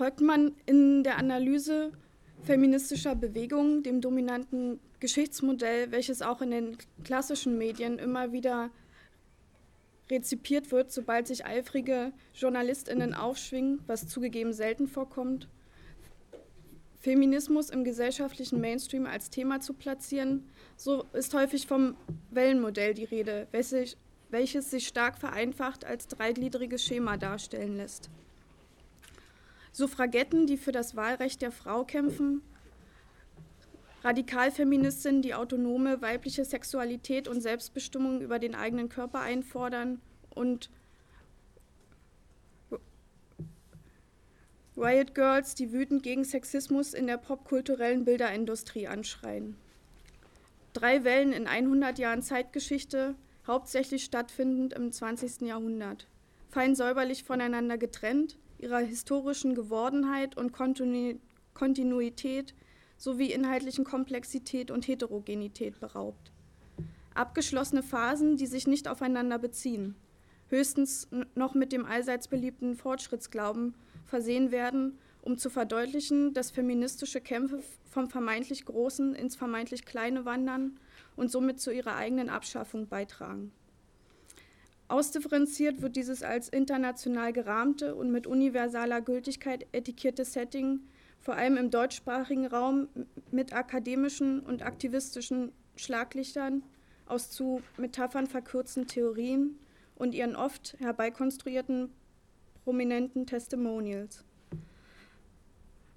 Folgt man in der Analyse feministischer Bewegungen dem dominanten Geschichtsmodell, welches auch in den klassischen Medien immer wieder rezipiert wird, sobald sich eifrige JournalistInnen aufschwingen, was zugegeben selten vorkommt, Feminismus im gesellschaftlichen Mainstream als Thema zu platzieren, so ist häufig vom Wellenmodell die Rede, welches, sich stark vereinfacht als dreigliedriges Schema darstellen lässt. Suffragetten, die für das Wahlrecht der Frau kämpfen, Radikalfeministinnen, die autonome weibliche Sexualität und Selbstbestimmung über den eigenen Körper einfordern und Riot Girls, die wütend gegen Sexismus in der popkulturellen Bilderindustrie anschreien. Drei Wellen in 100 Jahren Zeitgeschichte, hauptsächlich stattfindend im 20. Jahrhundert, fein säuberlich voneinander getrennt, ihrer historischen Gewordenheit und Kontinuität sowie inhaltlichen Komplexität und Heterogenität beraubt. Abgeschlossene Phasen, die sich nicht aufeinander beziehen, höchstens noch mit dem allseits beliebten Fortschrittsglauben versehen werden, um zu verdeutlichen, dass feministische Kämpfe vom vermeintlich Großen ins vermeintlich Kleine wandern und somit zu ihrer eigenen Abschaffung beitragen. Ausdifferenziert wird dieses als international gerahmte und mit universaler Gültigkeit etikettierte Setting vor allem im deutschsprachigen Raum mit akademischen und aktivistischen Schlaglichtern aus zu Metaphern verkürzten Theorien und ihren oft herbeikonstruierten prominenten Testimonials.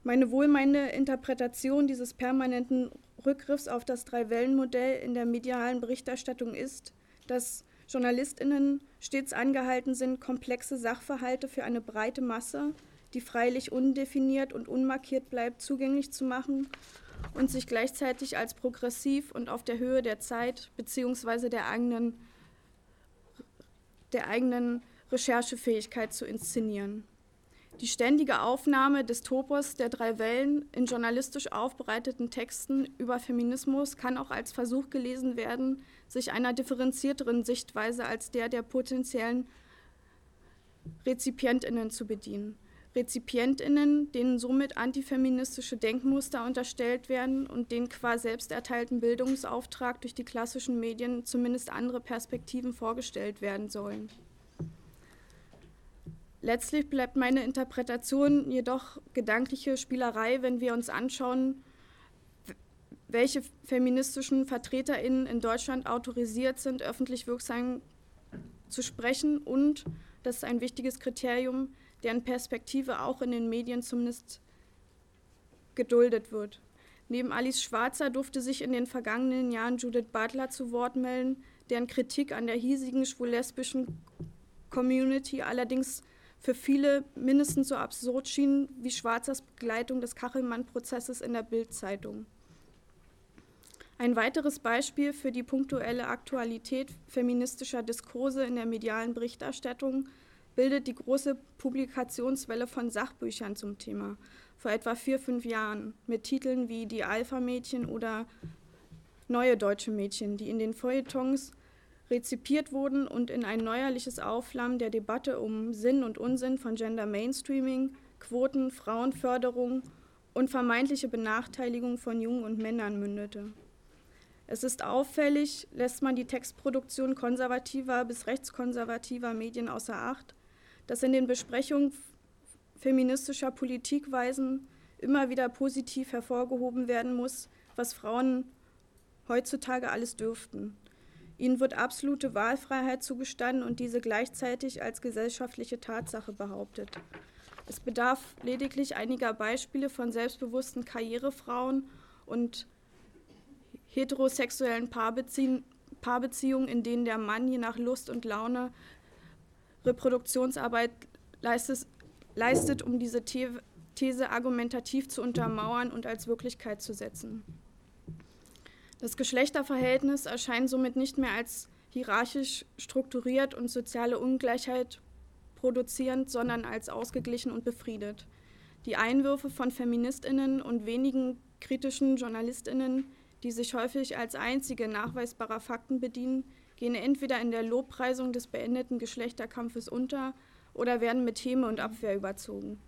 Meine wohlmeinende Interpretation dieses permanenten Rückgriffs auf das Drei-Wellen-Modell in der medialen Berichterstattung ist, dass JournalistInnen stets angehalten sind, komplexe Sachverhalte für eine breite Masse die freilich undefiniert und unmarkiert bleibt, zugänglich zu machen und sich gleichzeitig als progressiv und auf der Höhe der Zeit bzw. Der eigenen, der eigenen Recherchefähigkeit zu inszenieren. Die ständige Aufnahme des Topos der drei Wellen in journalistisch aufbereiteten Texten über Feminismus kann auch als Versuch gelesen werden, sich einer differenzierteren Sichtweise als der der potenziellen Rezipientinnen zu bedienen. RezipientInnen, denen somit antifeministische Denkmuster unterstellt werden und den qua selbst erteilten Bildungsauftrag durch die klassischen Medien zumindest andere Perspektiven vorgestellt werden sollen. Letztlich bleibt meine Interpretation jedoch gedankliche Spielerei, wenn wir uns anschauen, welche feministischen VertreterInnen in Deutschland autorisiert sind, öffentlich wirksam zu sprechen und, das ist ein wichtiges Kriterium, deren Perspektive auch in den Medien zumindest geduldet wird. Neben Alice Schwarzer durfte sich in den vergangenen Jahren Judith Butler zu Wort melden, deren Kritik an der hiesigen schwul-lesbischen Community allerdings für viele mindestens so absurd schien wie Schwarzers Begleitung des Kachelmann-Prozesses in der Bild-Zeitung. Ein weiteres Beispiel für die punktuelle Aktualität feministischer Diskurse in der medialen Berichterstattung bildet die große Publikationswelle von Sachbüchern zum Thema vor etwa vier, fünf Jahren mit Titeln wie Die Alpha-Mädchen oder Neue deutsche Mädchen, die in den Feuilletons rezipiert wurden und in ein neuerliches Aufflammen der Debatte um Sinn und Unsinn von Gender Mainstreaming, Quoten, Frauenförderung und vermeintliche Benachteiligung von Jungen und Männern mündete. Es ist auffällig, lässt man die Textproduktion konservativer bis rechtskonservativer Medien außer Acht, dass in den Besprechungen feministischer Politikweisen immer wieder positiv hervorgehoben werden muss, was Frauen heutzutage alles dürften. Ihnen wird absolute Wahlfreiheit zugestanden und diese gleichzeitig als gesellschaftliche Tatsache behauptet. Es bedarf lediglich einiger Beispiele von selbstbewussten Karrierefrauen und heterosexuellen Paarbeziehungen, Paarbeziehungen, in denen der Mann je nach Lust und Laune Reproduktionsarbeit leistet, leistet um diese These argumentativ zu untermauern und als Wirklichkeit zu setzen. Das Geschlechterverhältnis erscheint somit nicht mehr als hierarchisch strukturiert und soziale Ungleichheit produzierend, sondern als ausgeglichen und befriedet. Die Einwürfe von Feministinnen und wenigen kritischen Journalistinnen, die sich häufig als einzige nachweisbarer Fakten bedienen, gehen entweder in der Lobpreisung des beendeten Geschlechterkampfes unter oder werden mit Häme und Abwehr überzogen.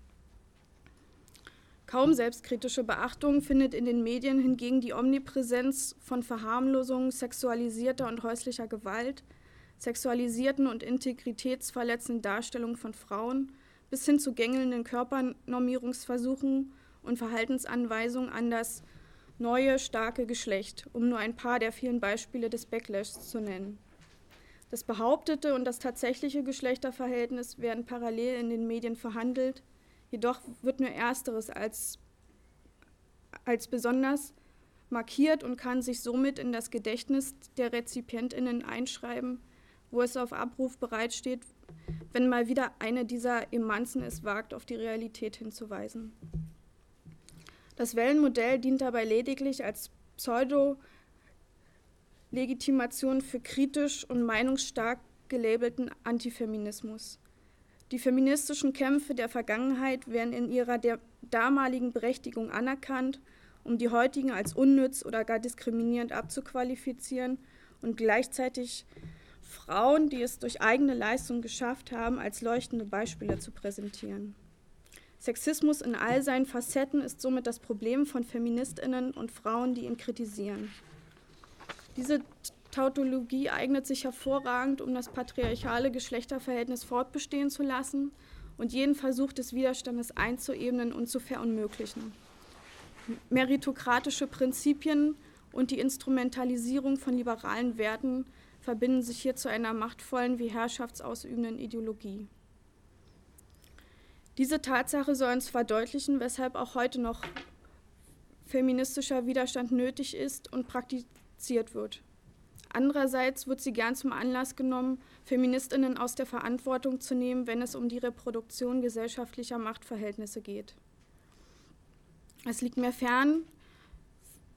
Kaum selbstkritische Beachtung findet in den Medien hingegen die Omnipräsenz von Verharmlosungen sexualisierter und häuslicher Gewalt, sexualisierten und integritätsverletzenden Darstellungen von Frauen bis hin zu gängelnden Körpernormierungsversuchen und Verhaltensanweisungen an das neue, starke Geschlecht, um nur ein paar der vielen Beispiele des Backlashs zu nennen. Das behauptete und das tatsächliche Geschlechterverhältnis werden parallel in den Medien verhandelt, jedoch wird nur ersteres als, als besonders markiert und kann sich somit in das Gedächtnis der Rezipientinnen einschreiben, wo es auf Abruf bereitsteht, wenn mal wieder eine dieser Emanzen es wagt, auf die Realität hinzuweisen. Das Wellenmodell dient dabei lediglich als Pseudo-Legitimation für kritisch und meinungsstark gelabelten Antifeminismus. Die feministischen Kämpfe der Vergangenheit werden in ihrer damaligen Berechtigung anerkannt, um die heutigen als unnütz oder gar diskriminierend abzuqualifizieren und gleichzeitig Frauen, die es durch eigene Leistung geschafft haben, als leuchtende Beispiele zu präsentieren. Sexismus in all seinen Facetten ist somit das Problem von Feministinnen und Frauen, die ihn kritisieren. Diese Tautologie eignet sich hervorragend, um das patriarchale Geschlechterverhältnis fortbestehen zu lassen und jeden Versuch des Widerstandes einzuebnen und zu verunmöglichen. Meritokratische Prinzipien und die Instrumentalisierung von liberalen Werten verbinden sich hier zu einer machtvollen wie herrschaftsausübenden Ideologie. Diese Tatsache soll uns verdeutlichen, weshalb auch heute noch feministischer Widerstand nötig ist und praktiziert wird. Andererseits wird sie gern zum Anlass genommen, Feministinnen aus der Verantwortung zu nehmen, wenn es um die Reproduktion gesellschaftlicher Machtverhältnisse geht. Es liegt mir fern,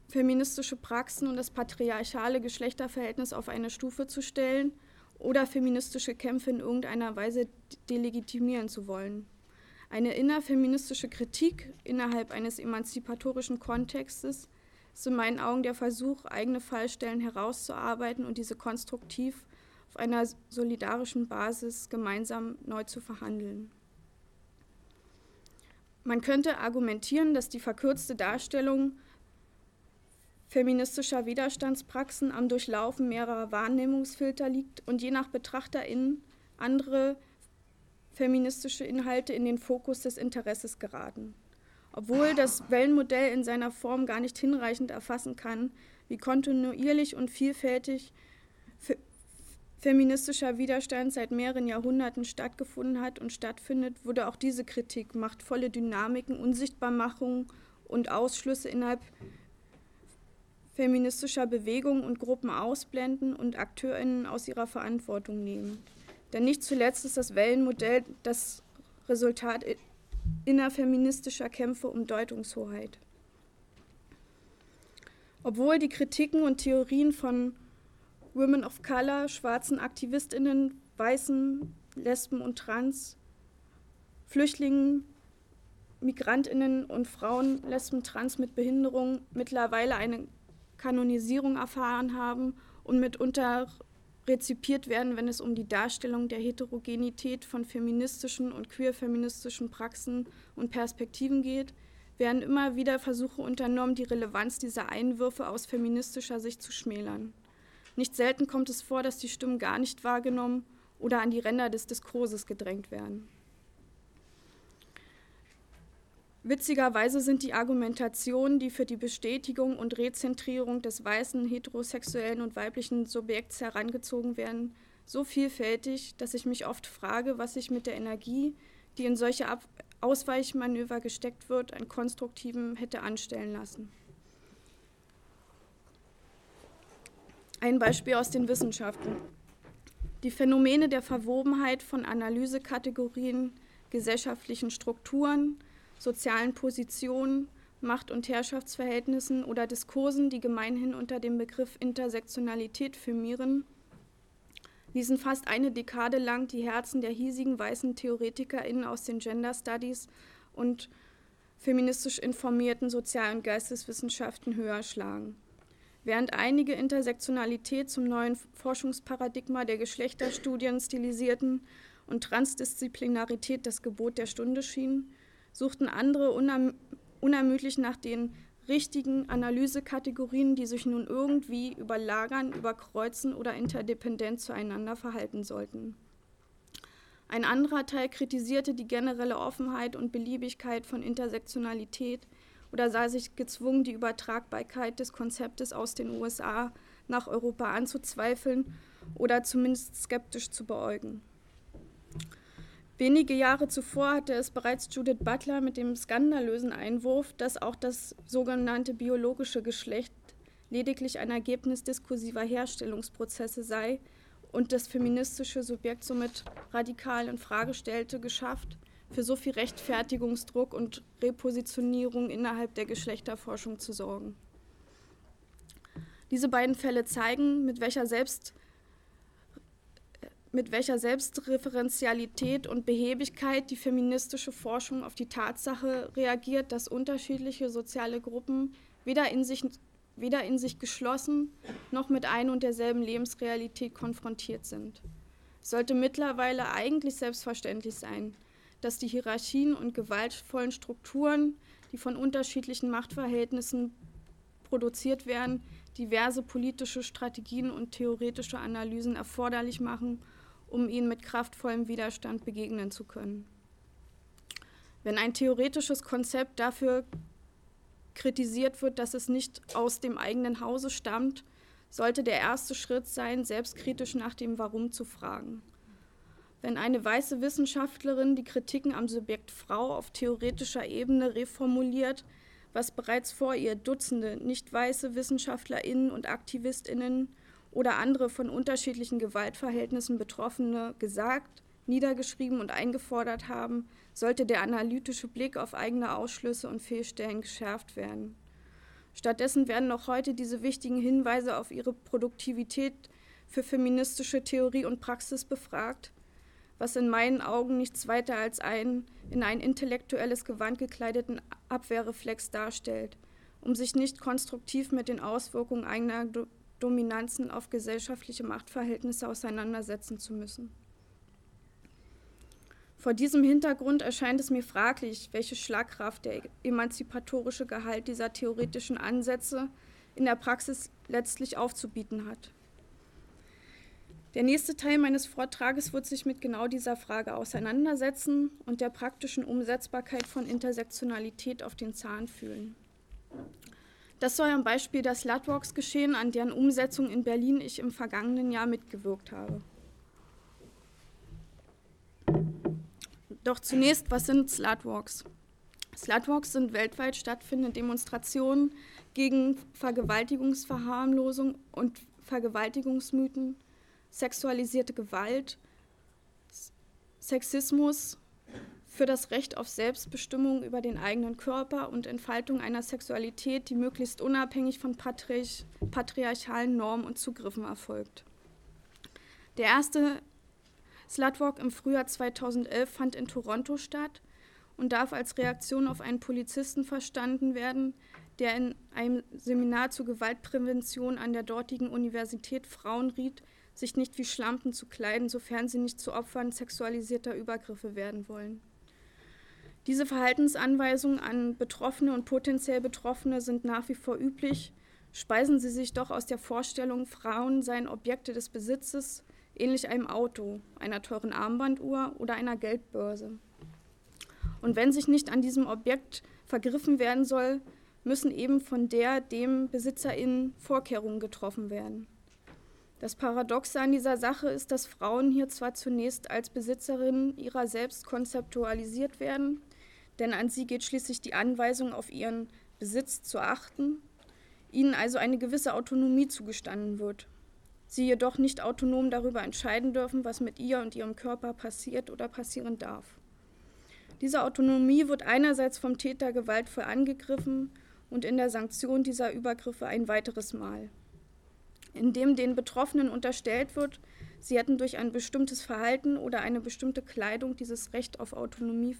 feministische Praxen und das patriarchale Geschlechterverhältnis auf eine Stufe zu stellen oder feministische Kämpfe in irgendeiner Weise delegitimieren zu wollen. Eine innerfeministische Kritik innerhalb eines emanzipatorischen Kontextes ist in meinen Augen der Versuch, eigene Fallstellen herauszuarbeiten und diese konstruktiv auf einer solidarischen Basis gemeinsam neu zu verhandeln. Man könnte argumentieren, dass die verkürzte Darstellung feministischer Widerstandspraxen am Durchlaufen mehrerer Wahrnehmungsfilter liegt und je nach BetrachterInnen andere feministische Inhalte in den Fokus des Interesses geraten. Obwohl das Wellenmodell in seiner Form gar nicht hinreichend erfassen kann, wie kontinuierlich und vielfältig feministischer Widerstand seit mehreren Jahrhunderten stattgefunden hat und stattfindet, wurde auch diese Kritik machtvolle Dynamiken, Unsichtbarmachungen und Ausschlüsse innerhalb feministischer Bewegungen und Gruppen ausblenden und AkteurInnen aus ihrer Verantwortung nehmen. Denn nicht zuletzt ist das Wellenmodell das Resultat innerfeministischer Kämpfe um Deutungshoheit. Obwohl die Kritiken und Theorien von Women of Color, schwarzen Aktivistinnen, Weißen, Lesben und Trans, Flüchtlingen, Migrantinnen und Frauen, Lesben, Trans mit Behinderung mittlerweile eine Kanonisierung erfahren haben und mitunter rezipiert werden, wenn es um die Darstellung der Heterogenität von feministischen und queerfeministischen Praxen und Perspektiven geht, werden immer wieder Versuche unternommen, die Relevanz dieser Einwürfe aus feministischer Sicht zu schmälern. Nicht selten kommt es vor, dass die Stimmen gar nicht wahrgenommen oder an die Ränder des Diskurses gedrängt werden. Witzigerweise sind die Argumentationen, die für die Bestätigung und Rezentrierung des weißen, heterosexuellen und weiblichen Subjekts herangezogen werden, so vielfältig, dass ich mich oft frage, was sich mit der Energie, die in solche Ab Ausweichmanöver gesteckt wird, an konstruktiven hätte anstellen lassen. Ein Beispiel aus den Wissenschaften. Die Phänomene der Verwobenheit von Analysekategorien, gesellschaftlichen Strukturen, sozialen Positionen, Macht- und Herrschaftsverhältnissen oder Diskursen, die gemeinhin unter dem Begriff Intersektionalität firmieren, ließen fast eine Dekade lang die Herzen der hiesigen weißen TheoretikerInnen aus den Gender Studies und feministisch informierten Sozial- und Geisteswissenschaften höher schlagen. Während einige Intersektionalität zum neuen Forschungsparadigma der Geschlechterstudien stilisierten und Transdisziplinarität das Gebot der Stunde schienen, suchten andere unermüdlich nach den richtigen Analysekategorien, die sich nun irgendwie überlagern, überkreuzen oder interdependent zueinander verhalten sollten. Ein anderer Teil kritisierte die generelle Offenheit und Beliebigkeit von Intersektionalität oder sah sich gezwungen, die Übertragbarkeit des Konzeptes aus den USA nach Europa anzuzweifeln oder zumindest skeptisch zu beäugen. Wenige Jahre zuvor hatte es bereits Judith Butler mit dem skandalösen Einwurf, dass auch das sogenannte biologische Geschlecht lediglich ein Ergebnis diskursiver Herstellungsprozesse sei und das feministische Subjekt somit radikal in Frage stellte, geschafft, für so viel Rechtfertigungsdruck und Repositionierung innerhalb der Geschlechterforschung zu sorgen. Diese beiden Fälle zeigen, mit welcher Selbst mit welcher Selbstreferenzialität und Behebigkeit die feministische Forschung auf die Tatsache reagiert, dass unterschiedliche soziale Gruppen weder in sich, weder in sich geschlossen noch mit ein und derselben Lebensrealität konfrontiert sind. Sollte mittlerweile eigentlich selbstverständlich sein, dass die Hierarchien und gewaltvollen Strukturen, die von unterschiedlichen Machtverhältnissen produziert werden, diverse politische Strategien und theoretische Analysen erforderlich machen, um ihnen mit kraftvollem Widerstand begegnen zu können. Wenn ein theoretisches Konzept dafür kritisiert wird, dass es nicht aus dem eigenen Hause stammt, sollte der erste Schritt sein, selbstkritisch nach dem Warum zu fragen. Wenn eine weiße Wissenschaftlerin die Kritiken am Subjekt Frau auf theoretischer Ebene reformuliert, was bereits vor ihr Dutzende nicht weiße Wissenschaftlerinnen und Aktivistinnen oder andere von unterschiedlichen Gewaltverhältnissen Betroffene gesagt, niedergeschrieben und eingefordert haben, sollte der analytische Blick auf eigene Ausschlüsse und Fehlstellen geschärft werden. Stattdessen werden noch heute diese wichtigen Hinweise auf ihre Produktivität für feministische Theorie und Praxis befragt, was in meinen Augen nichts weiter als einen in ein intellektuelles Gewand gekleideten Abwehrreflex darstellt, um sich nicht konstruktiv mit den Auswirkungen eigener Dominanzen auf gesellschaftliche Machtverhältnisse auseinandersetzen zu müssen. Vor diesem Hintergrund erscheint es mir fraglich, welche Schlagkraft der emanzipatorische Gehalt dieser theoretischen Ansätze in der Praxis letztlich aufzubieten hat. Der nächste Teil meines Vortrages wird sich mit genau dieser Frage auseinandersetzen und der praktischen Umsetzbarkeit von Intersektionalität auf den Zahn fühlen. Das soll am Beispiel der Slutwalks geschehen, an deren Umsetzung in Berlin ich im vergangenen Jahr mitgewirkt habe. Doch zunächst, was sind Slutwalks? Slutwalks sind weltweit stattfindende Demonstrationen gegen Vergewaltigungsverharmlosung und Vergewaltigungsmythen, sexualisierte Gewalt, Sexismus, für das Recht auf Selbstbestimmung über den eigenen Körper und Entfaltung einer Sexualität, die möglichst unabhängig von patriarch patriarchalen Normen und Zugriffen erfolgt. Der erste Slutwalk im Frühjahr 2011 fand in Toronto statt und darf als Reaktion auf einen Polizisten verstanden werden, der in einem Seminar zur Gewaltprävention an der dortigen Universität Frauen riet, sich nicht wie Schlampen zu kleiden, sofern sie nicht zu Opfern sexualisierter Übergriffe werden wollen. Diese Verhaltensanweisungen an Betroffene und potenziell Betroffene sind nach wie vor üblich, speisen sie sich doch aus der Vorstellung, Frauen seien Objekte des Besitzes, ähnlich einem Auto, einer teuren Armbanduhr oder einer Geldbörse. Und wenn sich nicht an diesem Objekt vergriffen werden soll, müssen eben von der dem BesitzerInnen Vorkehrungen getroffen werden. Das Paradoxe an dieser Sache ist, dass Frauen hier zwar zunächst als Besitzerinnen ihrer selbst konzeptualisiert werden, denn an sie geht schließlich die Anweisung, auf ihren Besitz zu achten, ihnen also eine gewisse Autonomie zugestanden wird. Sie jedoch nicht autonom darüber entscheiden dürfen, was mit ihr und ihrem Körper passiert oder passieren darf. Diese Autonomie wird einerseits vom Täter gewaltvoll angegriffen und in der Sanktion dieser Übergriffe ein weiteres Mal, indem den Betroffenen unterstellt wird, sie hätten durch ein bestimmtes Verhalten oder eine bestimmte Kleidung dieses Recht auf Autonomie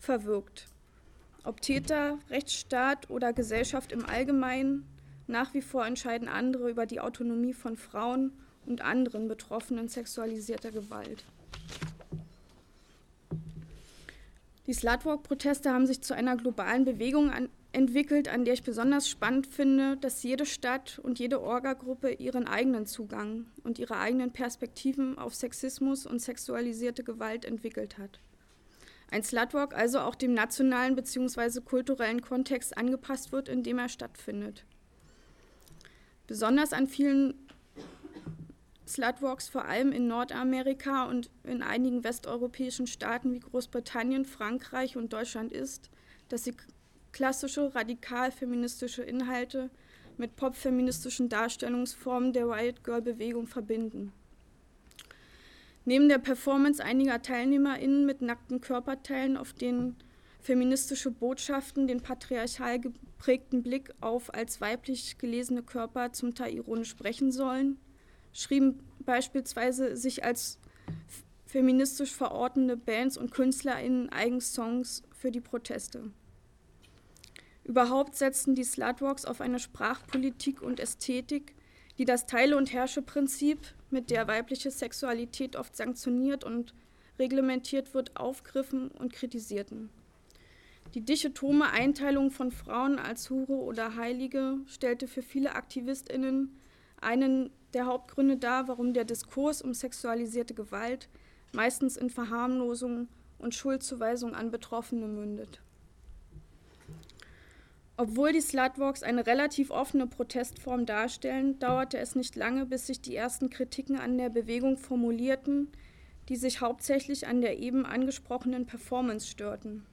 verwirkt. Ob Täter, Rechtsstaat oder Gesellschaft im Allgemeinen, nach wie vor entscheiden andere über die Autonomie von Frauen und anderen Betroffenen sexualisierter Gewalt. Die Slutwalk-Proteste haben sich zu einer globalen Bewegung an, entwickelt, an der ich besonders spannend finde, dass jede Stadt und jede Orga-Gruppe ihren eigenen Zugang und ihre eigenen Perspektiven auf Sexismus und sexualisierte Gewalt entwickelt hat. Ein Slutwalk also auch dem nationalen bzw. kulturellen Kontext angepasst wird, in dem er stattfindet. Besonders an vielen Slutwalks, vor allem in Nordamerika und in einigen westeuropäischen Staaten wie Großbritannien, Frankreich und Deutschland ist, dass sie klassische radikal-feministische Inhalte mit popfeministischen Darstellungsformen der Riot Girl-Bewegung verbinden. Neben der Performance einiger TeilnehmerInnen mit nackten Körperteilen, auf denen feministische Botschaften den patriarchal geprägten Blick auf als weiblich gelesene Körper zum Teil ironisch sprechen sollen, schrieben beispielsweise sich als feministisch verortende Bands und KünstlerInnen eigens Songs für die Proteste. Überhaupt setzten die Slutwalks auf eine Sprachpolitik und Ästhetik, die das Teile- und Herrsche-Prinzip, mit der weibliche Sexualität oft sanktioniert und reglementiert wird, aufgriffen und kritisierten. Die dichotome Einteilung von Frauen als Hure oder Heilige stellte für viele AktivistInnen einen der Hauptgründe dar, warum der Diskurs um sexualisierte Gewalt meistens in Verharmlosung und Schuldzuweisung an Betroffene mündet. Obwohl die Slutwalks eine relativ offene Protestform darstellen, dauerte es nicht lange, bis sich die ersten Kritiken an der Bewegung formulierten, die sich hauptsächlich an der eben angesprochenen Performance störten.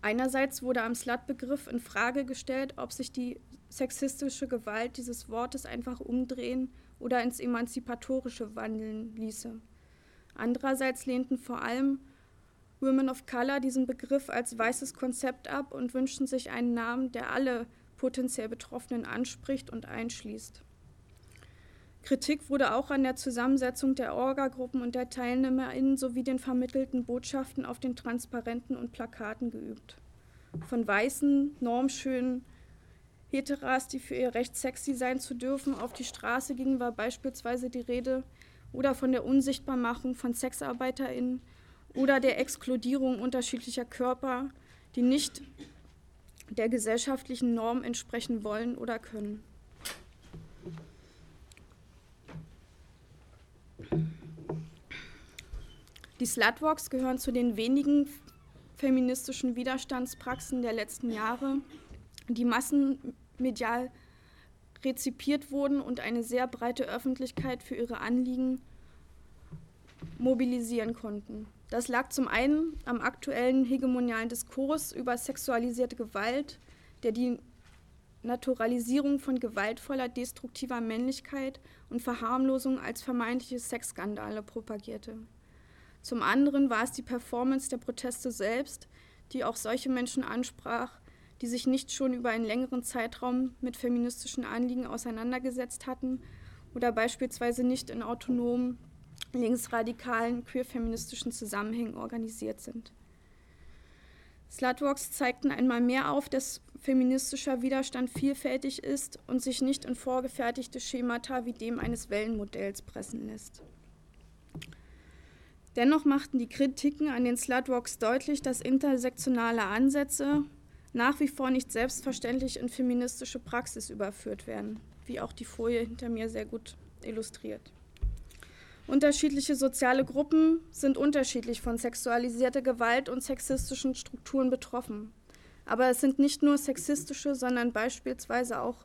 Einerseits wurde am Slut-Begriff in Frage gestellt, ob sich die sexistische Gewalt dieses Wortes einfach umdrehen oder ins Emanzipatorische wandeln ließe. Andererseits lehnten vor allem Women of Color diesen Begriff als weißes Konzept ab und wünschten sich einen Namen, der alle potenziell Betroffenen anspricht und einschließt. Kritik wurde auch an der Zusammensetzung der Orga-Gruppen und der TeilnehmerInnen sowie den vermittelten Botschaften auf den Transparenten und Plakaten geübt. Von weißen, normschönen Heteras, die für ihr Recht sexy sein zu dürfen, auf die Straße gingen, war beispielsweise die Rede oder von der Unsichtbarmachung von SexarbeiterInnen oder der Exkludierung unterschiedlicher Körper, die nicht der gesellschaftlichen Norm entsprechen wollen oder können. Die Slutwalks gehören zu den wenigen feministischen Widerstandspraxen der letzten Jahre, die massenmedial rezipiert wurden und eine sehr breite Öffentlichkeit für ihre Anliegen mobilisieren konnten. Das lag zum einen am aktuellen hegemonialen Diskurs über sexualisierte Gewalt, der die Naturalisierung von gewaltvoller, destruktiver Männlichkeit und Verharmlosung als vermeintliche Sexskandale propagierte. Zum anderen war es die Performance der Proteste selbst, die auch solche Menschen ansprach, die sich nicht schon über einen längeren Zeitraum mit feministischen Anliegen auseinandergesetzt hatten oder beispielsweise nicht in autonomen, linksradikalen, queerfeministischen Zusammenhängen organisiert sind. Slutwalks zeigten einmal mehr auf, dass feministischer Widerstand vielfältig ist und sich nicht in vorgefertigte Schemata wie dem eines Wellenmodells pressen lässt. Dennoch machten die Kritiken an den Slutwalks deutlich, dass intersektionale Ansätze nach wie vor nicht selbstverständlich in feministische Praxis überführt werden, wie auch die Folie hinter mir sehr gut illustriert. Unterschiedliche soziale Gruppen sind unterschiedlich von sexualisierter Gewalt und sexistischen Strukturen betroffen. Aber es sind nicht nur sexistische, sondern beispielsweise auch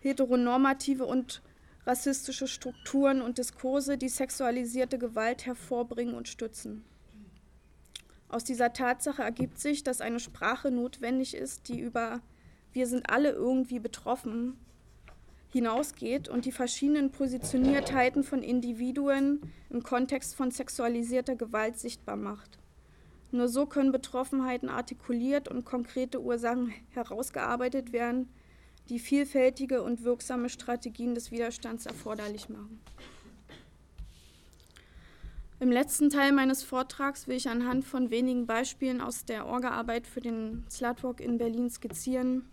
heteronormative und rassistische Strukturen und Diskurse, die sexualisierte Gewalt hervorbringen und stützen. Aus dieser Tatsache ergibt sich, dass eine Sprache notwendig ist, die über wir sind alle irgendwie betroffen hinausgeht und die verschiedenen Positioniertheiten von Individuen im Kontext von sexualisierter Gewalt sichtbar macht. Nur so können Betroffenheiten artikuliert und konkrete Ursachen herausgearbeitet werden, die vielfältige und wirksame Strategien des Widerstands erforderlich machen. Im letzten Teil meines Vortrags will ich anhand von wenigen Beispielen aus der Orgaarbeit für den Slutwalk in Berlin skizzieren,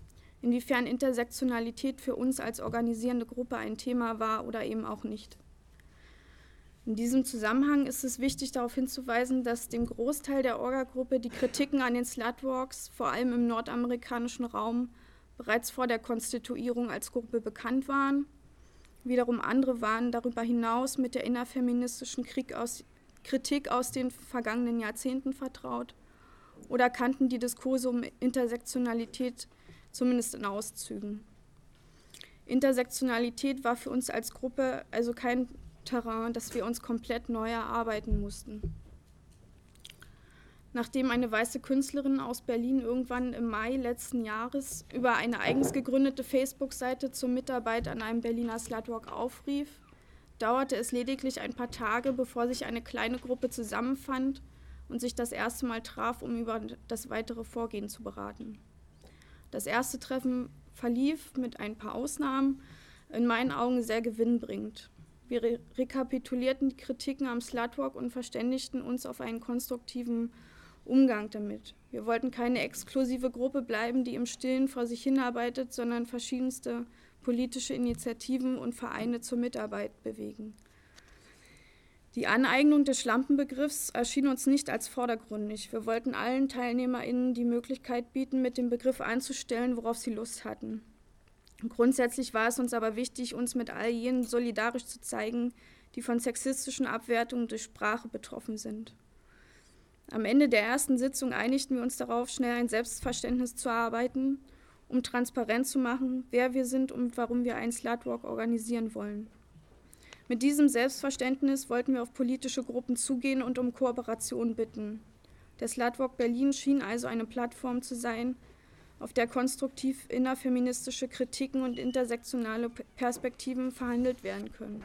inwiefern Intersektionalität für uns als organisierende Gruppe ein Thema war oder eben auch nicht. In diesem Zusammenhang ist es wichtig, darauf hinzuweisen, dass dem Großteil der Orga-Gruppe die Kritiken an den Slutwalks, vor allem im nordamerikanischen Raum, bereits vor der Konstituierung als Gruppe bekannt waren. Wiederum andere waren darüber hinaus mit der innerfeministischen aus, Kritik aus den vergangenen Jahrzehnten vertraut oder kannten die Diskurse um Intersektionalität zumindest in Auszügen. Intersektionalität war für uns als Gruppe also kein Terrain, das wir uns komplett neu erarbeiten mussten. Nachdem eine weiße Künstlerin aus Berlin irgendwann im Mai letzten Jahres über eine eigens gegründete Facebook-Seite zur Mitarbeit an einem Berliner Slutwalk aufrief, dauerte es lediglich ein paar Tage, bevor sich eine kleine Gruppe zusammenfand und sich das erste Mal traf, um über das weitere Vorgehen zu beraten. Das erste Treffen verlief mit ein paar Ausnahmen in meinen Augen sehr gewinnbringend. Wir re rekapitulierten die Kritiken am Slutwalk und verständigten uns auf einen konstruktiven Umgang damit. Wir wollten keine exklusive Gruppe bleiben, die im Stillen vor sich hinarbeitet, sondern verschiedenste politische Initiativen und Vereine zur Mitarbeit bewegen. Die Aneignung des Schlampenbegriffs erschien uns nicht als vordergründig. Wir wollten allen TeilnehmerInnen die Möglichkeit bieten, mit dem Begriff einzustellen, worauf sie Lust hatten. Grundsätzlich war es uns aber wichtig, uns mit all jenen solidarisch zu zeigen, die von sexistischen Abwertungen durch Sprache betroffen sind. Am Ende der ersten Sitzung einigten wir uns darauf, schnell ein Selbstverständnis zu erarbeiten, um transparent zu machen, wer wir sind und warum wir einen Slutwalk organisieren wollen. Mit diesem Selbstverständnis wollten wir auf politische Gruppen zugehen und um Kooperation bitten. Der Slutwalk Berlin schien also eine Plattform zu sein, auf der konstruktiv innerfeministische Kritiken und intersektionale Perspektiven verhandelt werden können.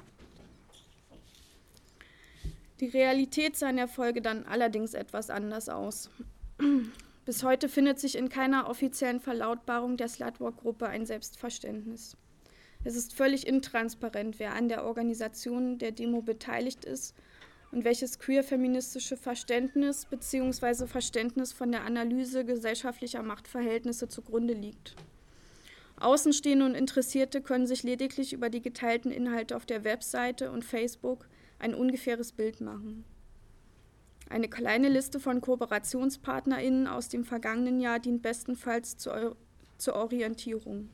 Die Realität sah in der Folge dann allerdings etwas anders aus. Bis heute findet sich in keiner offiziellen Verlautbarung der Slutwalk-Gruppe ein Selbstverständnis. Es ist völlig intransparent, wer an der Organisation der Demo beteiligt ist und welches queer-feministische Verständnis bzw. Verständnis von der Analyse gesellschaftlicher Machtverhältnisse zugrunde liegt. Außenstehende und Interessierte können sich lediglich über die geteilten Inhalte auf der Webseite und Facebook ein ungefähres Bild machen. Eine kleine Liste von KooperationspartnerInnen aus dem vergangenen Jahr dient bestenfalls zur, zur Orientierung.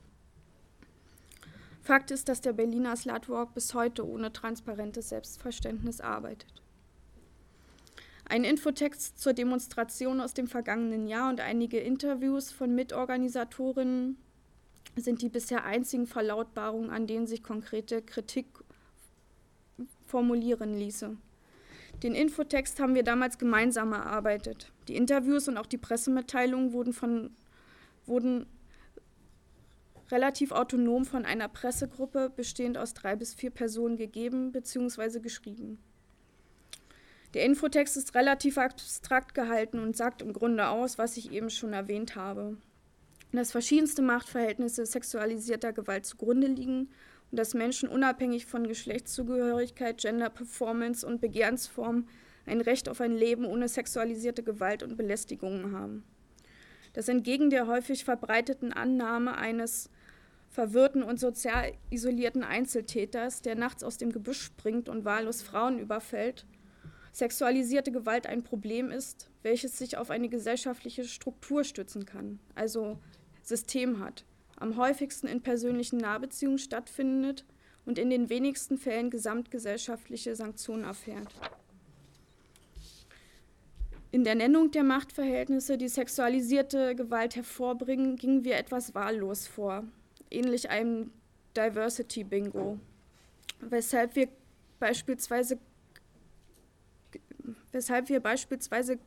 Fakt ist, dass der Berliner Slutwalk bis heute ohne transparentes Selbstverständnis arbeitet. Ein Infotext zur Demonstration aus dem vergangenen Jahr und einige Interviews von Mitorganisatorinnen sind die bisher einzigen Verlautbarungen, an denen sich konkrete Kritik formulieren ließe. Den Infotext haben wir damals gemeinsam erarbeitet. Die Interviews und auch die Pressemitteilungen wurden, von, wurden relativ autonom von einer Pressegruppe bestehend aus drei bis vier Personen gegeben bzw. geschrieben. Der Infotext ist relativ abstrakt gehalten und sagt im Grunde aus, was ich eben schon erwähnt habe. Dass verschiedenste Machtverhältnisse sexualisierter Gewalt zugrunde liegen und dass Menschen unabhängig von Geschlechtszugehörigkeit, Gender Performance und Begehrensform ein Recht auf ein Leben ohne sexualisierte Gewalt und Belästigungen haben. Dass entgegen der häufig verbreiteten Annahme eines verwirrten und sozial isolierten Einzeltäters, der nachts aus dem Gebüsch springt und wahllos Frauen überfällt, sexualisierte Gewalt ein Problem ist, welches sich auf eine gesellschaftliche Struktur stützen kann, also System hat am häufigsten in persönlichen Nahbeziehungen stattfindet und in den wenigsten Fällen gesamtgesellschaftliche Sanktionen erfährt. In der Nennung der Machtverhältnisse, die sexualisierte Gewalt hervorbringen, gingen wir etwas wahllos vor, ähnlich einem Diversity-Bingo, weshalb wir beispielsweise weshalb wir beispielsweise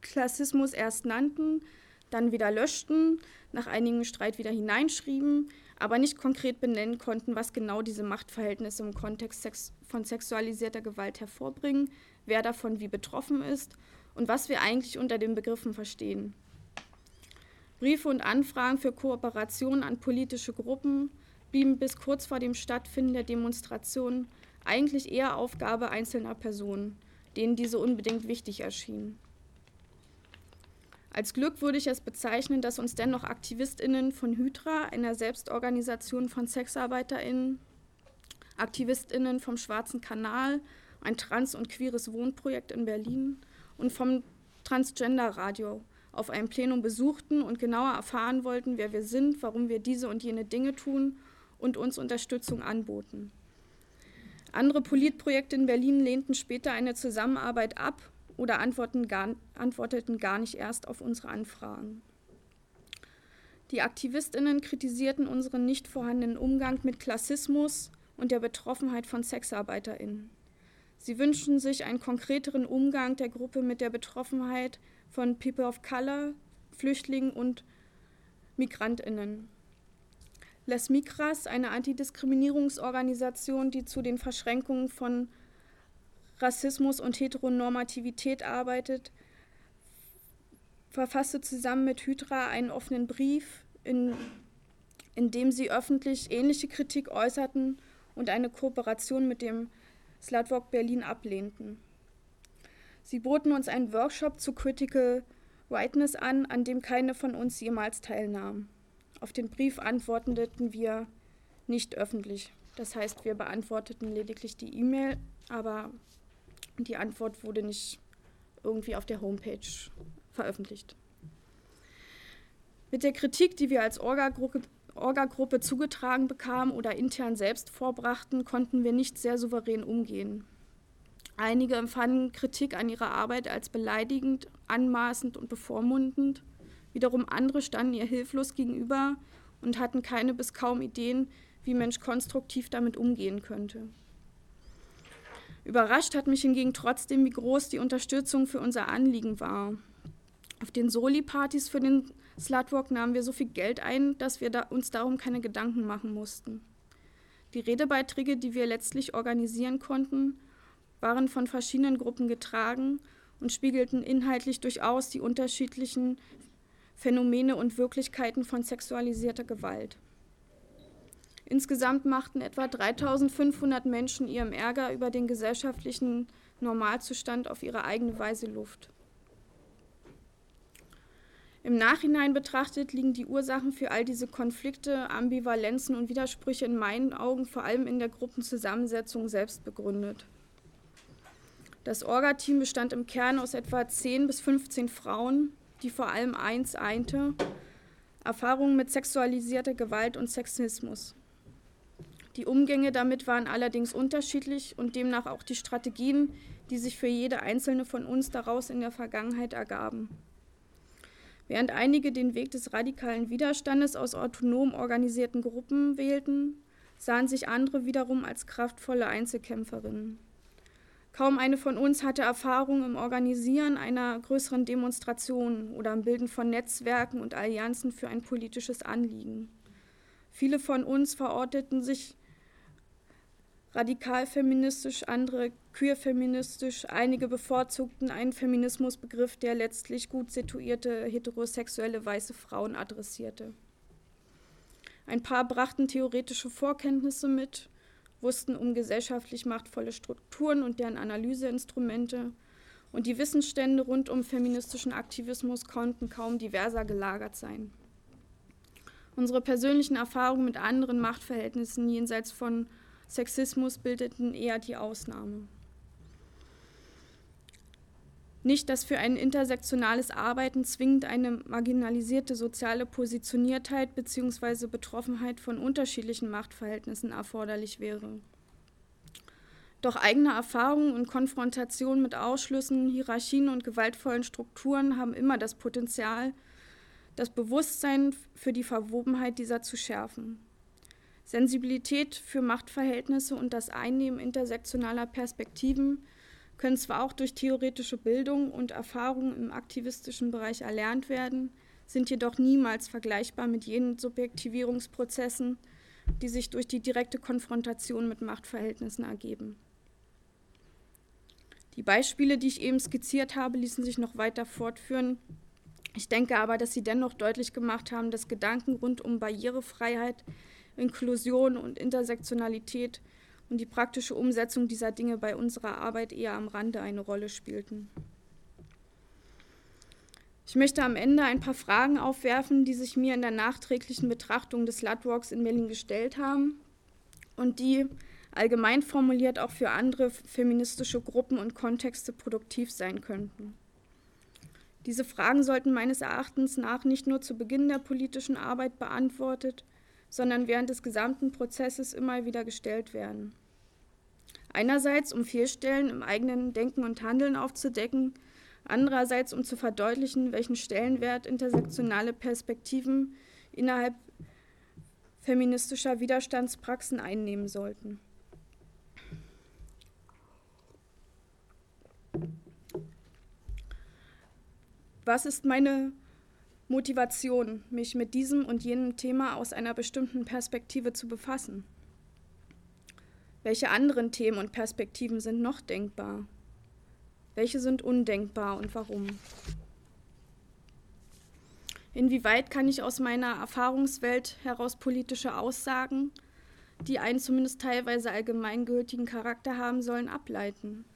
Klassismus erst nannten, dann wieder löschten, nach einigem Streit wieder hineinschrieben, aber nicht konkret benennen konnten, was genau diese Machtverhältnisse im Kontext von sexualisierter Gewalt hervorbringen, wer davon wie betroffen ist und was wir eigentlich unter den Begriffen verstehen. Briefe und Anfragen für Kooperationen an politische Gruppen blieben bis kurz vor dem Stattfinden der Demonstration eigentlich eher Aufgabe einzelner Personen, denen diese unbedingt wichtig erschienen. Als Glück würde ich es bezeichnen, dass uns dennoch AktivistInnen von Hydra, einer Selbstorganisation von SexarbeiterInnen, AktivistInnen vom Schwarzen Kanal ein trans- und queeres Wohnprojekt in Berlin, und vom Transgender Radio auf einem Plenum besuchten und genauer erfahren wollten, wer wir sind, warum wir diese und jene Dinge tun und uns Unterstützung anboten. Andere Politprojekte in Berlin lehnten später eine Zusammenarbeit ab oder antworteten gar, antworteten gar nicht erst auf unsere Anfragen. Die Aktivistinnen kritisierten unseren nicht vorhandenen Umgang mit Klassismus und der Betroffenheit von Sexarbeiterinnen. Sie wünschen sich einen konkreteren Umgang der Gruppe mit der Betroffenheit von People of Color, Flüchtlingen und Migrantinnen. Les Migras, eine Antidiskriminierungsorganisation, die zu den Verschränkungen von Rassismus und Heteronormativität arbeitet, verfasste zusammen mit Hydra einen offenen Brief, in, in dem sie öffentlich ähnliche Kritik äußerten und eine Kooperation mit dem Slutwalk Berlin ablehnten. Sie boten uns einen Workshop zu Critical Whiteness an, an dem keine von uns jemals teilnahm. Auf den Brief antworteten wir nicht öffentlich. Das heißt, wir beantworteten lediglich die E-Mail, aber die Antwort wurde nicht irgendwie auf der Homepage veröffentlicht. Mit der Kritik, die wir als Orga-Gruppe Orga zugetragen bekamen oder intern selbst vorbrachten, konnten wir nicht sehr souverän umgehen. Einige empfanden Kritik an ihrer Arbeit als beleidigend, anmaßend und bevormundend. Wiederum andere standen ihr hilflos gegenüber und hatten keine bis kaum Ideen, wie Mensch konstruktiv damit umgehen könnte. Überrascht hat mich hingegen trotzdem, wie groß die Unterstützung für unser Anliegen war. Auf den Soli-Partys für den Slutwalk nahmen wir so viel Geld ein, dass wir da uns darum keine Gedanken machen mussten. Die Redebeiträge, die wir letztlich organisieren konnten, waren von verschiedenen Gruppen getragen und spiegelten inhaltlich durchaus die unterschiedlichen Phänomene und Wirklichkeiten von sexualisierter Gewalt. Insgesamt machten etwa 3500 Menschen ihrem Ärger über den gesellschaftlichen Normalzustand auf ihre eigene Weise Luft. Im Nachhinein betrachtet liegen die Ursachen für all diese Konflikte, Ambivalenzen und Widersprüche in meinen Augen vor allem in der Gruppenzusammensetzung selbst begründet. Das Orga-Team bestand im Kern aus etwa 10 bis 15 Frauen, die vor allem eins einte, Erfahrungen mit sexualisierter Gewalt und Sexismus. Die Umgänge damit waren allerdings unterschiedlich und demnach auch die Strategien, die sich für jede einzelne von uns daraus in der Vergangenheit ergaben. Während einige den Weg des radikalen Widerstandes aus autonom organisierten Gruppen wählten, sahen sich andere wiederum als kraftvolle Einzelkämpferinnen. Kaum eine von uns hatte Erfahrung im Organisieren einer größeren Demonstration oder im Bilden von Netzwerken und Allianzen für ein politisches Anliegen. Viele von uns verorteten sich radikal feministisch, andere queer-feministisch, einige bevorzugten einen Feminismusbegriff, der letztlich gut situierte heterosexuelle weiße Frauen adressierte. Ein paar brachten theoretische Vorkenntnisse mit, wussten um gesellschaftlich machtvolle Strukturen und deren Analyseinstrumente, und die Wissensstände rund um feministischen Aktivismus konnten kaum diverser gelagert sein. Unsere persönlichen Erfahrungen mit anderen Machtverhältnissen jenseits von Sexismus bildeten eher die Ausnahme. Nicht, dass für ein intersektionales Arbeiten zwingend eine marginalisierte soziale Positioniertheit bzw. Betroffenheit von unterschiedlichen Machtverhältnissen erforderlich wäre. Doch eigene Erfahrungen und Konfrontation mit Ausschlüssen, Hierarchien und gewaltvollen Strukturen haben immer das Potenzial, das Bewusstsein für die Verwobenheit dieser zu schärfen. Sensibilität für Machtverhältnisse und das Einnehmen intersektionaler Perspektiven können zwar auch durch theoretische Bildung und Erfahrung im aktivistischen Bereich erlernt werden, sind jedoch niemals vergleichbar mit jenen Subjektivierungsprozessen, die sich durch die direkte Konfrontation mit Machtverhältnissen ergeben. Die Beispiele, die ich eben skizziert habe, ließen sich noch weiter fortführen. Ich denke aber, dass sie dennoch deutlich gemacht haben, dass Gedanken rund um Barrierefreiheit Inklusion und Intersektionalität und die praktische Umsetzung dieser Dinge bei unserer Arbeit eher am Rande eine Rolle spielten. Ich möchte am Ende ein paar Fragen aufwerfen, die sich mir in der nachträglichen Betrachtung des Ludwalks in Berlin gestellt haben und die allgemein formuliert auch für andere feministische Gruppen und Kontexte produktiv sein könnten. Diese Fragen sollten meines Erachtens nach nicht nur zu Beginn der politischen Arbeit beantwortet, sondern während des gesamten Prozesses immer wieder gestellt werden. Einerseits, um Fehlstellen im eigenen Denken und Handeln aufzudecken, andererseits, um zu verdeutlichen, welchen Stellenwert intersektionale Perspektiven innerhalb feministischer Widerstandspraxen einnehmen sollten. Was ist meine Motivation, mich mit diesem und jenem Thema aus einer bestimmten Perspektive zu befassen? Welche anderen Themen und Perspektiven sind noch denkbar? Welche sind undenkbar und warum? Inwieweit kann ich aus meiner Erfahrungswelt heraus politische Aussagen, die einen zumindest teilweise allgemeingültigen Charakter haben sollen, ableiten?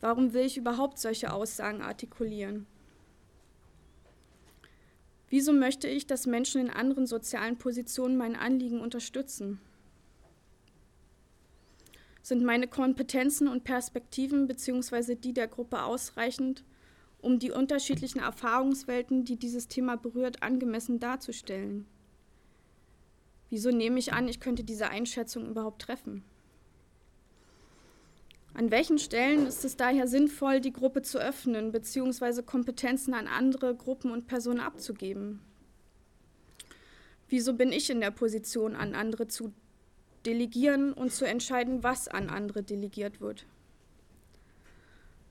Warum will ich überhaupt solche Aussagen artikulieren? Wieso möchte ich, dass Menschen in anderen sozialen Positionen mein Anliegen unterstützen? Sind meine Kompetenzen und Perspektiven bzw. die der Gruppe ausreichend, um die unterschiedlichen Erfahrungswelten, die dieses Thema berührt, angemessen darzustellen? Wieso nehme ich an, ich könnte diese Einschätzung überhaupt treffen? An welchen Stellen ist es daher sinnvoll, die Gruppe zu öffnen bzw. Kompetenzen an andere Gruppen und Personen abzugeben? Wieso bin ich in der Position, an andere zu delegieren und zu entscheiden, was an andere delegiert wird?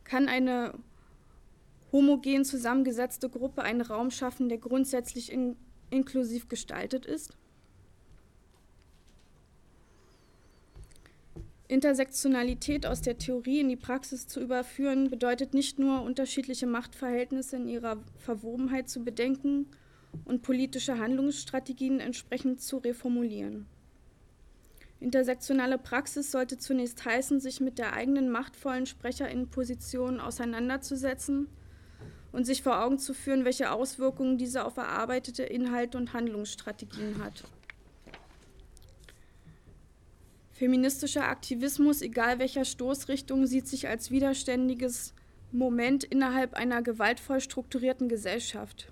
Kann eine homogen zusammengesetzte Gruppe einen Raum schaffen, der grundsätzlich in, inklusiv gestaltet ist? Intersektionalität aus der Theorie in die Praxis zu überführen, bedeutet nicht nur, unterschiedliche Machtverhältnisse in ihrer Verwobenheit zu bedenken und politische Handlungsstrategien entsprechend zu reformulieren. Intersektionale Praxis sollte zunächst heißen, sich mit der eigenen machtvollen Sprecherinnenposition auseinanderzusetzen und sich vor Augen zu führen, welche Auswirkungen diese auf erarbeitete Inhalte und Handlungsstrategien hat. Feministischer Aktivismus, egal welcher Stoßrichtung, sieht sich als widerständiges Moment innerhalb einer gewaltvoll strukturierten Gesellschaft.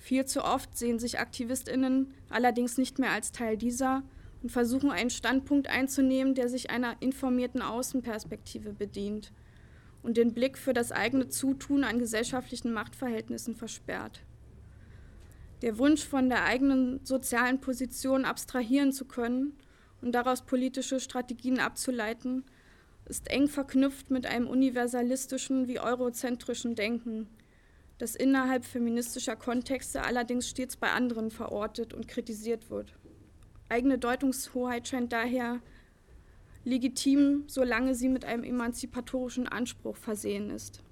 Viel zu oft sehen sich Aktivistinnen allerdings nicht mehr als Teil dieser und versuchen einen Standpunkt einzunehmen, der sich einer informierten Außenperspektive bedient und den Blick für das eigene Zutun an gesellschaftlichen Machtverhältnissen versperrt. Der Wunsch, von der eigenen sozialen Position abstrahieren zu können und daraus politische Strategien abzuleiten, ist eng verknüpft mit einem universalistischen wie eurozentrischen Denken, das innerhalb feministischer Kontexte allerdings stets bei anderen verortet und kritisiert wird. Eigene Deutungshoheit scheint daher legitim, solange sie mit einem emanzipatorischen Anspruch versehen ist.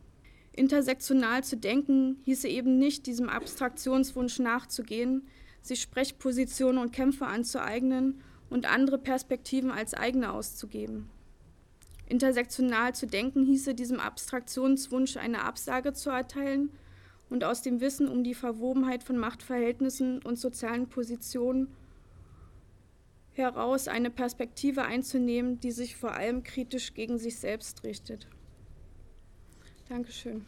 Intersektional zu denken hieße eben nicht, diesem Abstraktionswunsch nachzugehen, sich Sprechpositionen und Kämpfe anzueignen und andere Perspektiven als eigene auszugeben. Intersektional zu denken hieße diesem Abstraktionswunsch eine Absage zu erteilen und aus dem Wissen um die Verwobenheit von Machtverhältnissen und sozialen Positionen heraus eine Perspektive einzunehmen, die sich vor allem kritisch gegen sich selbst richtet. Dankeschön.